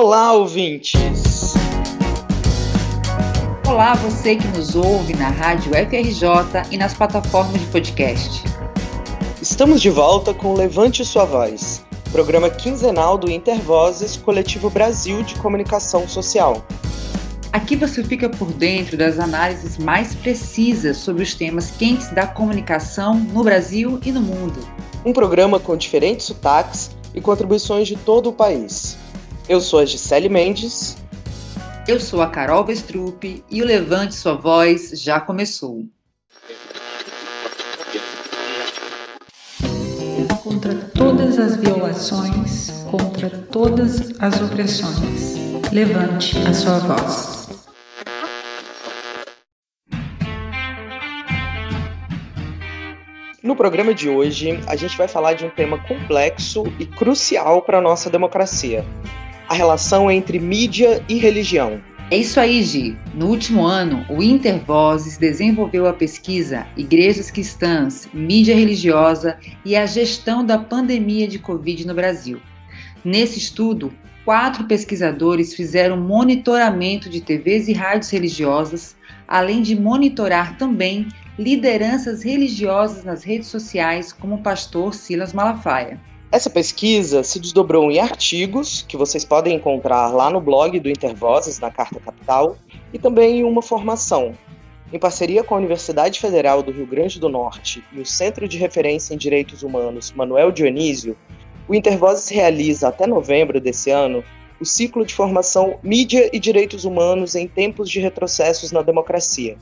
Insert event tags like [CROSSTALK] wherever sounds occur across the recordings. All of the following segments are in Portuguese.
Olá, ouvintes! Olá, você que nos ouve na Rádio FRJ e nas plataformas de podcast. Estamos de volta com Levante Sua Voz, programa quinzenal do Intervozes Coletivo Brasil de Comunicação Social. Aqui você fica por dentro das análises mais precisas sobre os temas quentes da comunicação no Brasil e no mundo. Um programa com diferentes sotaques e contribuições de todo o país. Eu sou a Gisele Mendes. Eu sou a Carol Vestrup e o Levante Sua Voz já começou. Contra todas as violações, contra todas as opressões, levante a sua voz. No programa de hoje, a gente vai falar de um tema complexo e crucial para a nossa democracia: a relação entre mídia e religião. É isso aí, Gi. No último ano, o Intervozes desenvolveu a pesquisa Igrejas Cristãs, Mídia Religiosa e a Gestão da Pandemia de Covid no Brasil. Nesse estudo, quatro pesquisadores fizeram monitoramento de TVs e rádios religiosas, além de monitorar também lideranças religiosas nas redes sociais, como o pastor Silas Malafaia. Essa pesquisa se desdobrou em artigos que vocês podem encontrar lá no blog do Intervozes, na Carta Capital, e também em uma formação. Em parceria com a Universidade Federal do Rio Grande do Norte e o Centro de Referência em Direitos Humanos Manuel Dionísio, o Intervozes realiza até novembro desse ano o ciclo de formação Mídia e Direitos Humanos em Tempos de Retrocessos na Democracia,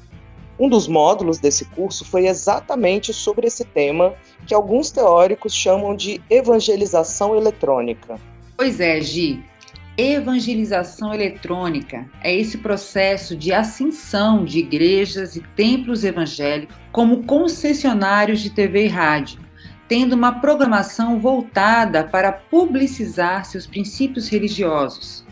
um dos módulos desse curso foi exatamente sobre esse tema, que alguns teóricos chamam de evangelização eletrônica. Pois é, Gi. Evangelização eletrônica é esse processo de ascensão de igrejas e templos evangélicos como concessionários de TV e rádio, tendo uma programação voltada para publicizar seus princípios religiosos.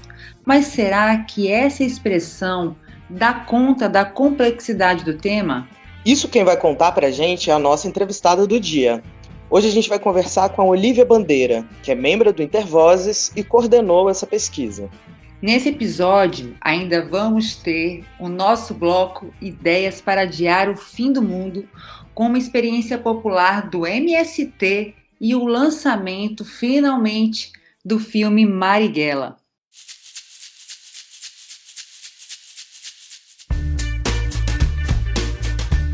Mas será que essa expressão dá conta da complexidade do tema? Isso quem vai contar para a gente é a nossa entrevistada do dia. Hoje a gente vai conversar com a Olivia Bandeira, que é membro do Intervozes e coordenou essa pesquisa. Nesse episódio, ainda vamos ter o nosso bloco Ideias para Adiar o Fim do Mundo, com uma experiência popular do MST e o lançamento, finalmente, do filme Marighella.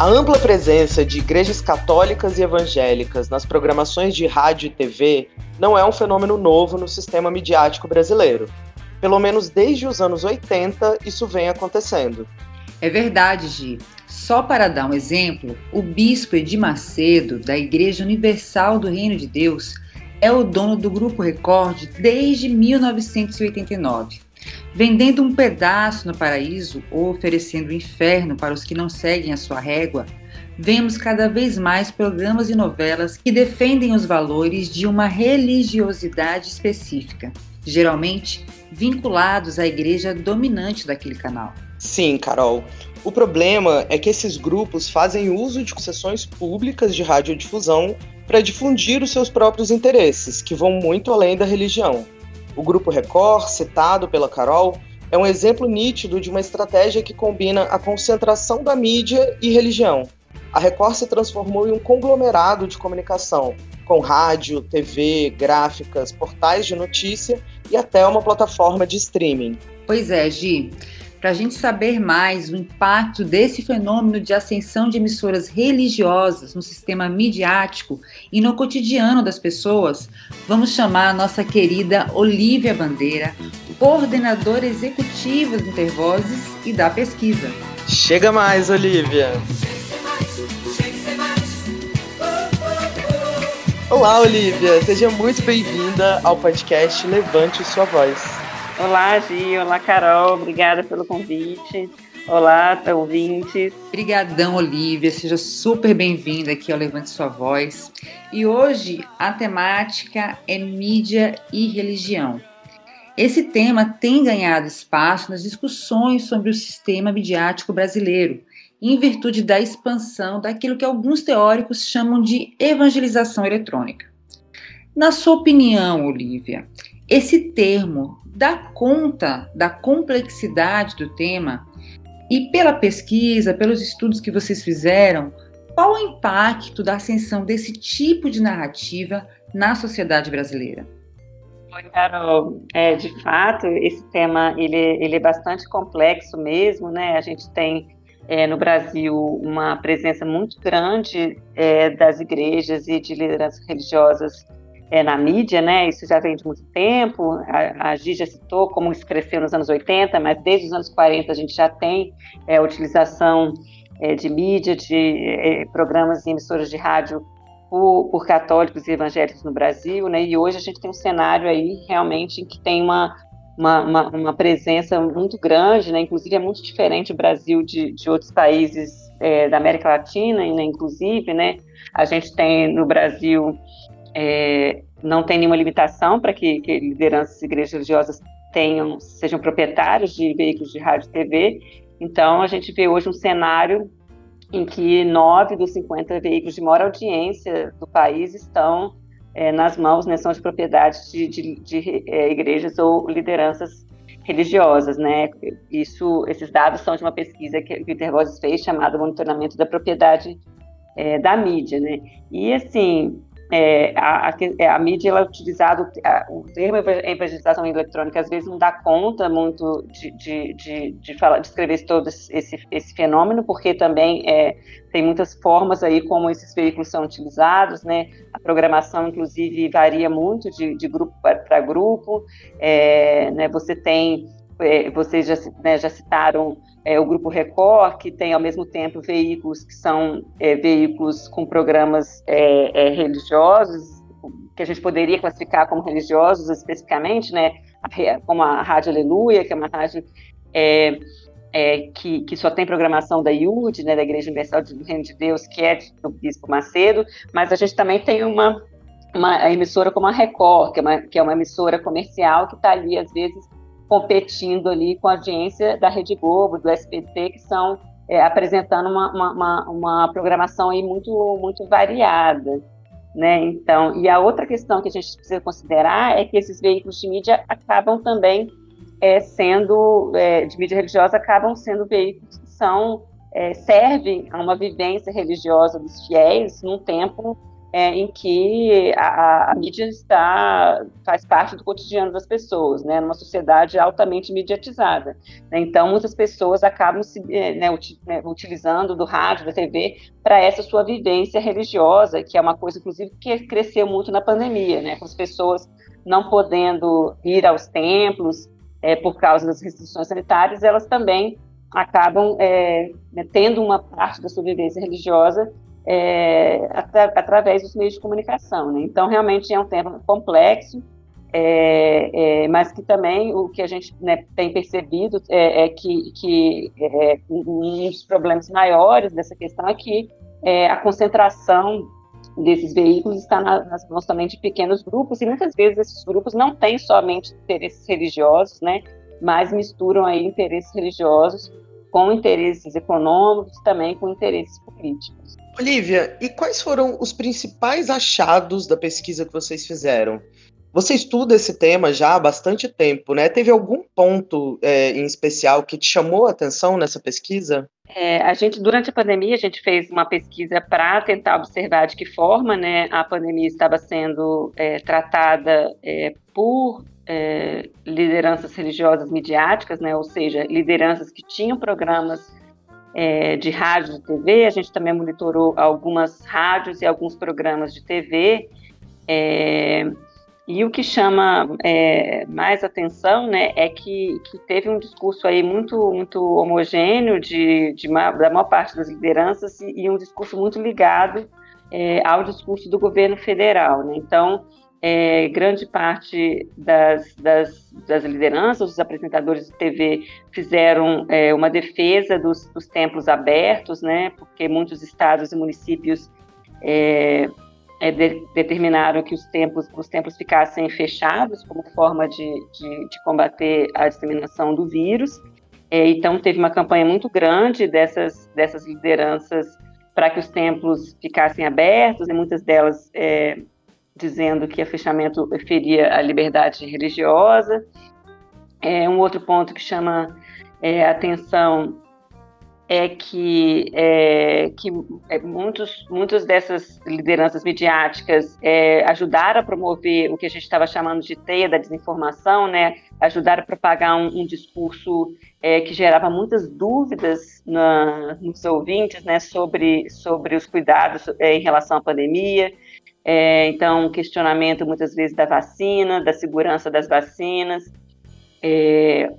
A ampla presença de igrejas católicas e evangélicas nas programações de rádio e TV não é um fenômeno novo no sistema midiático brasileiro. Pelo menos desde os anos 80, isso vem acontecendo. É verdade, Gi. Só para dar um exemplo, o bispo Edir Macedo, da Igreja Universal do Reino de Deus, é o dono do Grupo Record desde 1989. Vendendo um pedaço no paraíso ou oferecendo o inferno para os que não seguem a sua régua, vemos cada vez mais programas e novelas que defendem os valores de uma religiosidade específica, geralmente vinculados à igreja dominante daquele canal. Sim, Carol. O problema é que esses grupos fazem uso de concessões públicas de radiodifusão para difundir os seus próprios interesses, que vão muito além da religião. O Grupo Record, citado pela Carol, é um exemplo nítido de uma estratégia que combina a concentração da mídia e religião. A Record se transformou em um conglomerado de comunicação, com rádio, TV, gráficas, portais de notícia e até uma plataforma de streaming. Pois é, Gi. Para a gente saber mais o impacto desse fenômeno de ascensão de emissoras religiosas no sistema midiático e no cotidiano das pessoas, vamos chamar a nossa querida Olivia Bandeira, coordenadora executiva do Intervozes e da pesquisa. Chega mais, Olivia! Olá, Olivia! Seja muito bem-vinda ao podcast Levante Sua Voz. Olá, Gi. Olá, Carol. Obrigada pelo convite. Olá, ouvintes. Obrigadão, Olivia. Seja super bem-vinda aqui ao Levante Sua Voz. E hoje a temática é mídia e religião. Esse tema tem ganhado espaço nas discussões sobre o sistema midiático brasileiro, em virtude da expansão daquilo que alguns teóricos chamam de evangelização eletrônica. Na sua opinião, Olivia, esse termo dá conta da complexidade do tema? E pela pesquisa, pelos estudos que vocês fizeram, qual o impacto da ascensão desse tipo de narrativa na sociedade brasileira? Oi, Carol. É, de fato, esse tema ele, ele é bastante complexo mesmo, né? A gente tem é, no Brasil uma presença muito grande é, das igrejas e de lideranças religiosas é, na mídia, né? Isso já vem de muito tempo. A, a Gi já citou como isso cresceu nos anos 80, mas desde os anos 40 a gente já tem é, a utilização é, de mídia, de é, programas e emissoras de rádio por, por, católicos e evangélicos no Brasil, né? E hoje a gente tem um cenário aí realmente em que tem uma, uma, uma, uma presença muito grande, né? Inclusive é muito diferente o Brasil de, de outros países é, da América Latina, né? inclusive, né? A gente tem no Brasil é, não tem nenhuma limitação para que, que lideranças e igrejas religiosas tenham sejam proprietários de veículos de rádio e TV. Então a gente vê hoje um cenário em que nove dos 50 veículos de maior audiência do país estão é, nas mãos, né, são de propriedade de, de, de é, igrejas ou lideranças religiosas, né? Isso, esses dados são de uma pesquisa que, o Intervozes fez chamada Monitoramento da Propriedade é, da Mídia, né? E assim, é, a, a, é, a, mídia ela é utilizada, o termo evangelização eletrônica às vezes não dá conta muito de, de, de, de falar, descrever todo esse, esse fenômeno, porque também é, tem muitas formas aí como esses veículos são utilizados, né? A programação, inclusive, varia muito de, de grupo para grupo. É, né? Você tem, é, vocês já, né, já citaram é, o Grupo Record, que tem ao mesmo tempo veículos que são é, veículos com programas é, é religiosos, que a gente poderia classificar como religiosos especificamente, né, como a Rádio Aleluia, que é uma rádio é, é, que, que, só tem programação da IUD, né, da Igreja Universal do Reino de Deus, que é do Bispo Macedo, mas a gente também tem uma, uma emissora como a Record, que é uma, que é uma emissora comercial que está ali, às vezes, competindo ali com a audiência da Rede Globo, do SBT, que são é, apresentando uma, uma, uma, programação aí muito, muito variada. Né? Então, e a outra questão que a gente precisa considerar é que esses veículos de mídia acabam também é, sendo, é, de mídia religiosa, acabam sendo veículos que são, é, servem a uma vivência religiosa dos fiéis num tempo é, em que a, a, mídia está faz parte do cotidiano das pessoas, né, numa sociedade altamente mediatizada. Né, então, muitas pessoas acabam se, é, né, né, utilizando do rádio, da TV, para essa sua vivência religiosa, que é uma coisa, inclusive, que cresceu muito na pandemia, né, com as pessoas não podendo ir aos templos é, por causa das restrições sanitárias, elas também acabam é, né, tendo uma parte da sua vivência religiosa é, atra através dos meios de comunicação. Né? Então, realmente é um tema complexo, é, é, mas que também o que a gente né, tem percebido é, é que, que é, um dos problemas maiores dessa questão é que é, a concentração desses veículos está na, nas mãos também de pequenos grupos, e muitas vezes esses grupos não têm somente interesses religiosos, né, mas misturam aí interesses religiosos com interesses econômicos, também com interesses políticos. Olivia, e quais foram os principais achados da pesquisa que vocês fizeram? Você estuda esse tema já há bastante tempo, né? Teve algum ponto é, em especial que te chamou a atenção nessa pesquisa? É, a gente, durante a pandemia, a gente fez uma pesquisa para tentar observar de que forma né, a pandemia estava sendo é, tratada é, por é, lideranças religiosas midiáticas, né, ou seja, lideranças que tinham programas é, de rádio e TV, a gente também monitorou algumas rádios e alguns programas de TV. É, e o que chama é, mais atenção né, é que, que, teve um discurso aí muito, muito homogêneo de, de uma, da maior parte das lideranças e, e um discurso muito ligado é, ao discurso do governo federal. Né? Então, é, grande parte das, das, das, lideranças, dos apresentadores de TV fizeram é, uma defesa dos, dos, templos abertos, né, porque muitos estados e municípios é, é de, determinaram que os templos, os templos ficassem fechados como forma de, de, de combater a disseminação do vírus. É, então, teve uma campanha muito grande dessas, dessas lideranças para que os templos ficassem abertos, e muitas delas é, dizendo que o fechamento feria a liberdade religiosa. É, um outro ponto que chama é, atenção é que, é, que é, muitos, muitas dessas lideranças midiáticas é, ajudaram a promover o que a gente estava chamando de teia da desinformação, né? ajudaram a propagar um, um discurso é, que gerava muitas dúvidas na, nos ouvintes né? sobre, sobre os cuidados é, em relação à pandemia. É, então, questionamento muitas vezes da vacina, da segurança das vacinas,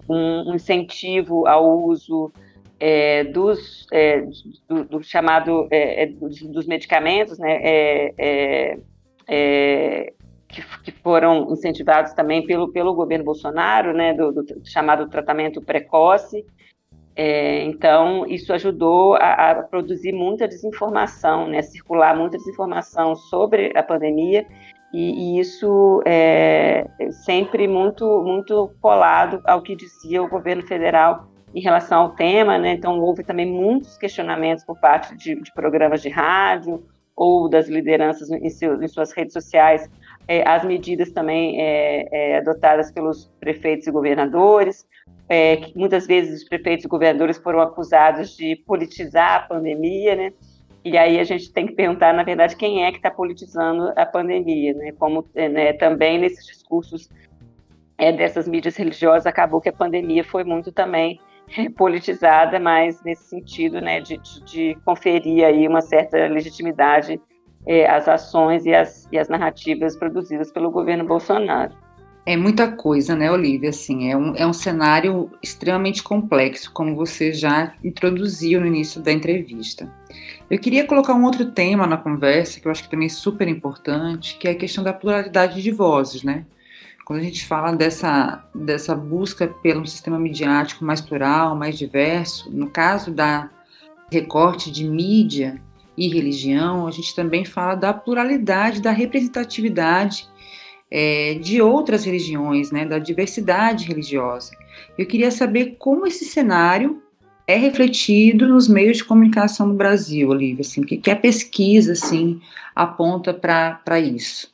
um, um incentivo ao uso é, dos, é, do, do, chamado é, é dos, medicamentos, né, é, é, que, que, foram incentivados também pelo, pelo governo Bolsonaro, né, do, do chamado tratamento precoce. Então, isso ajudou a, a, produzir muita desinformação, né, circular muita desinformação sobre a pandemia, e, e isso é sempre muito, muito colado ao que dizia o governo federal em relação ao tema, né? Então houve também muitos questionamentos por parte de, de programas de rádio ou das lideranças em, seu, em suas redes sociais, é, as medidas também é, é, adotadas pelos prefeitos e governadores, é, que muitas vezes os prefeitos e governadores foram acusados de politizar a pandemia, né? E aí a gente tem que perguntar, na verdade, quem é que está politizando a pandemia, né? Como é, né, também nesses discursos dessas mídias religiosas acabou que a pandemia foi muito também politizada, mas nesse sentido, né, de, de, de conferir aí uma certa legitimidade é, às ações e às, e às narrativas produzidas pelo governo Bolsonaro. É muita coisa, né, Olivia? Assim, é um, é um cenário extremamente complexo, como você já introduziu no início da entrevista. Eu queria colocar um outro tema na conversa, que eu acho que também é super importante, que é a questão da pluralidade de vozes, né? Quando a gente fala dessa, dessa busca pelo sistema midiático mais plural, mais diverso, no caso da recorte de mídia e religião, a gente também fala da pluralidade, da representatividade é, de outras religiões, né, da diversidade religiosa. Eu queria saber como esse cenário é refletido nos meios de comunicação no Brasil, Olivia, assim, que, que a pesquisa assim aponta para isso?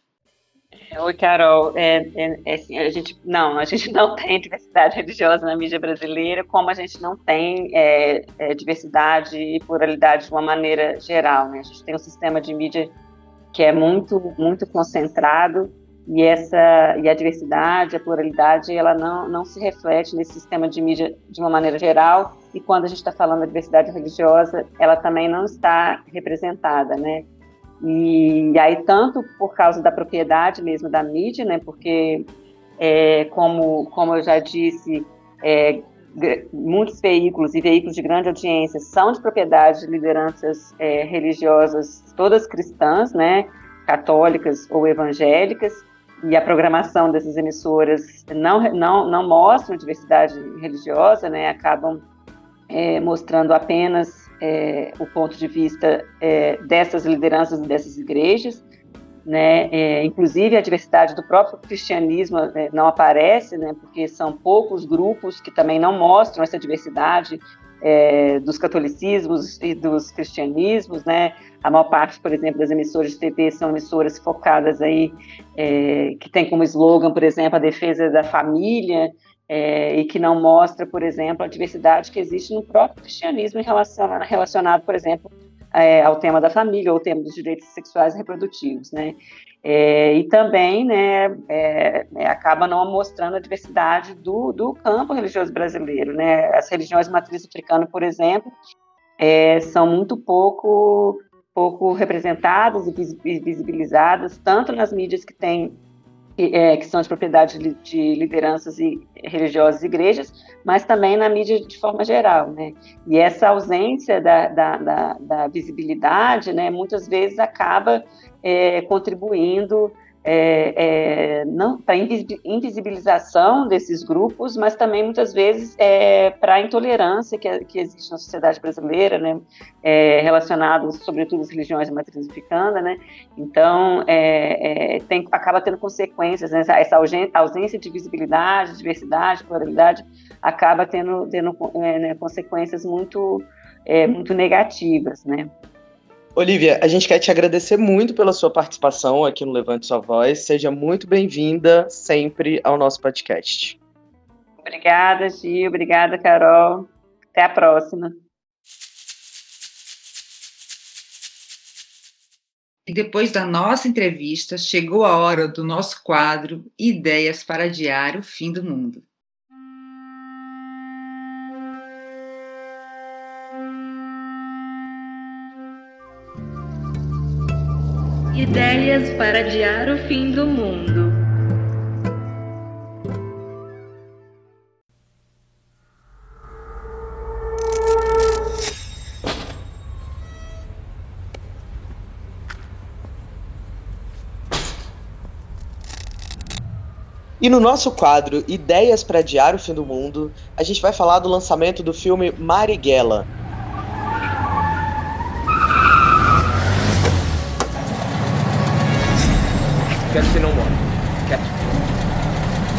Oi, Carol. É, é, é, assim, a gente não, a gente [LAUGHS] não tem diversidade religiosa na mídia brasileira, como a gente não tem é, é, diversidade e pluralidade de uma maneira geral. Né? A gente tem um sistema de mídia que é muito, muito concentrado e essa e a diversidade, a pluralidade, ela não, não se reflete nesse sistema de mídia de uma maneira geral. E quando a gente está falando da diversidade religiosa, ela também não está representada, né? E, aí, tanto por causa da propriedade mesmo da mídia, né, porque, é, como, como eu já disse, é, muitos veículos e veículos de grande audiência são de propriedade de lideranças é, religiosas, todas cristãs, né, católicas ou evangélicas, e a programação dessas emissoras não, não, não mostram diversidade religiosa, né, acabam é, mostrando apenas é, o ponto de vista é, dessas lideranças dessas igrejas, né? É, inclusive a diversidade do próprio cristianismo é, não aparece, né? Porque são poucos grupos que também não mostram essa diversidade é, dos catolicismos e dos cristianismos, né? A maior parte, por exemplo, das emissoras de TV são emissoras focadas aí é, que tem como slogan, por exemplo, a defesa da família, é, e que não mostra, por exemplo, a diversidade que existe no próprio cristianismo relacionado, relacionado por exemplo, é, ao tema da família ou ao tema dos direitos sexuais e reprodutivos, né? É, e também, né, é, é, acaba não mostrando a diversidade do, do campo religioso brasileiro, né? As religiões matriz africana, por exemplo, é, são muito pouco pouco representadas e visibilizadas, tanto nas mídias que têm é, que são de propriedade de lideranças e religiosas e igrejas, mas também na mídia de forma geral, né? E essa ausência da, da, da, da visibilidade, né, muitas vezes acaba é, contribuindo é, é, não para invisibilização desses grupos, mas também muitas vezes é, para a intolerância que, que, existe na sociedade brasileira, né, é, relacionado sobretudo às religiões de matriz africana, né, então é, é, tem, acaba tendo consequências, né, essa ausência de visibilidade, diversidade, pluralidade, acaba tendo, tendo é, né, consequências muito, muito negativas, né. Olivia, a gente quer te agradecer muito pela sua participação aqui no Levante Sua Voz. Seja muito bem-vinda sempre ao nosso podcast. Obrigada, Gil. Obrigada, Carol. Até a próxima. E depois da nossa entrevista, chegou a hora do nosso quadro Ideias para Adiar o Fim do Mundo. Ideias para adiar o fim do mundo. E no nosso quadro Ideias para Adiar o Fim do Mundo, a gente vai falar do lançamento do filme Marighella, Quieto, você não morre. Quieto.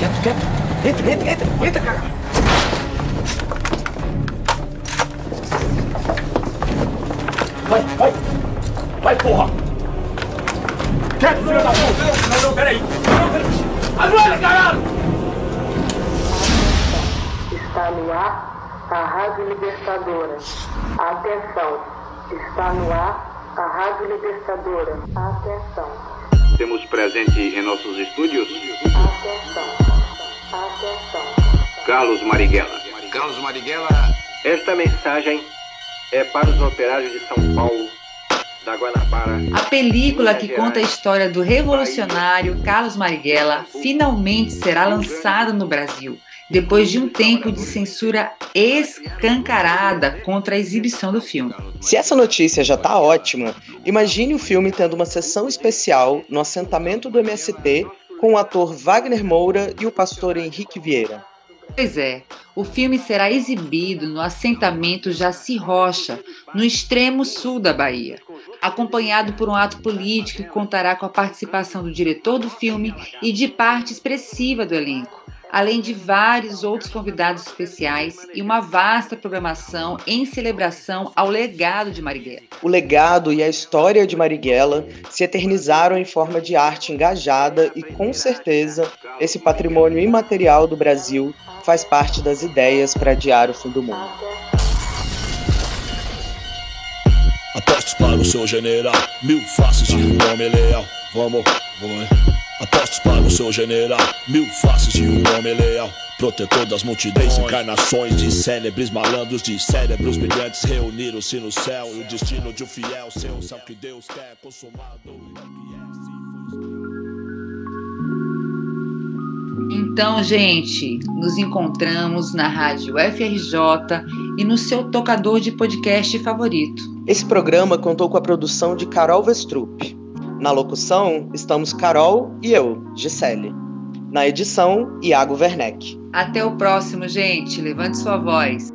Quieto, quieto. Entra, entra, entra, entra, cara. Vai, vai. Vai, porra. Quieto, filho da puta. Não, não, peraí. Não, peraí. Ajoelha, caralho. Está no ar a Rádio Libertadora. Atenção, está no ar a Rádio Libertadora. Atenção. Temos presente em nossos estúdios. Atenção, atenção. Carlos Marighella. Carlos Marighella. Esta mensagem é para os operários de São Paulo, da Guanabara. A película que conta a história do revolucionário Carlos Marighella finalmente será lançada no Brasil depois de um tempo de censura escancarada contra a exibição do filme. Se essa notícia já está ótima, imagine o filme tendo uma sessão especial no assentamento do MST com o ator Wagner Moura e o pastor Henrique Vieira. Pois é, o filme será exibido no assentamento Jaci Rocha, no extremo sul da Bahia, acompanhado por um ato político que contará com a participação do diretor do filme e de parte expressiva do elenco além de vários outros convidados especiais e uma vasta programação em celebração ao legado de Marighella. O legado e a história de Marighella se eternizaram em forma de arte engajada e, com certeza, esse patrimônio imaterial do Brasil faz parte das ideias para adiar o fim do mundo. Apostos para o seu general, mil faces de um homem leal. Vamos, vamos. Apostos para o seu general, mil faces de um homem leal. Protetor das multidões, encarnações de célebres malandros, de cérebros brilhantes reuniram-se no céu. E o destino de um fiel seu, sabe que Deus quer consumado. Então, gente, nos encontramos na rádio FRJ e no seu tocador de podcast favorito. Esse programa contou com a produção de Carol Vestrup. Na locução, estamos Carol e eu, Gisele. Na edição, Iago Werneck. Até o próximo, gente. Levante sua voz.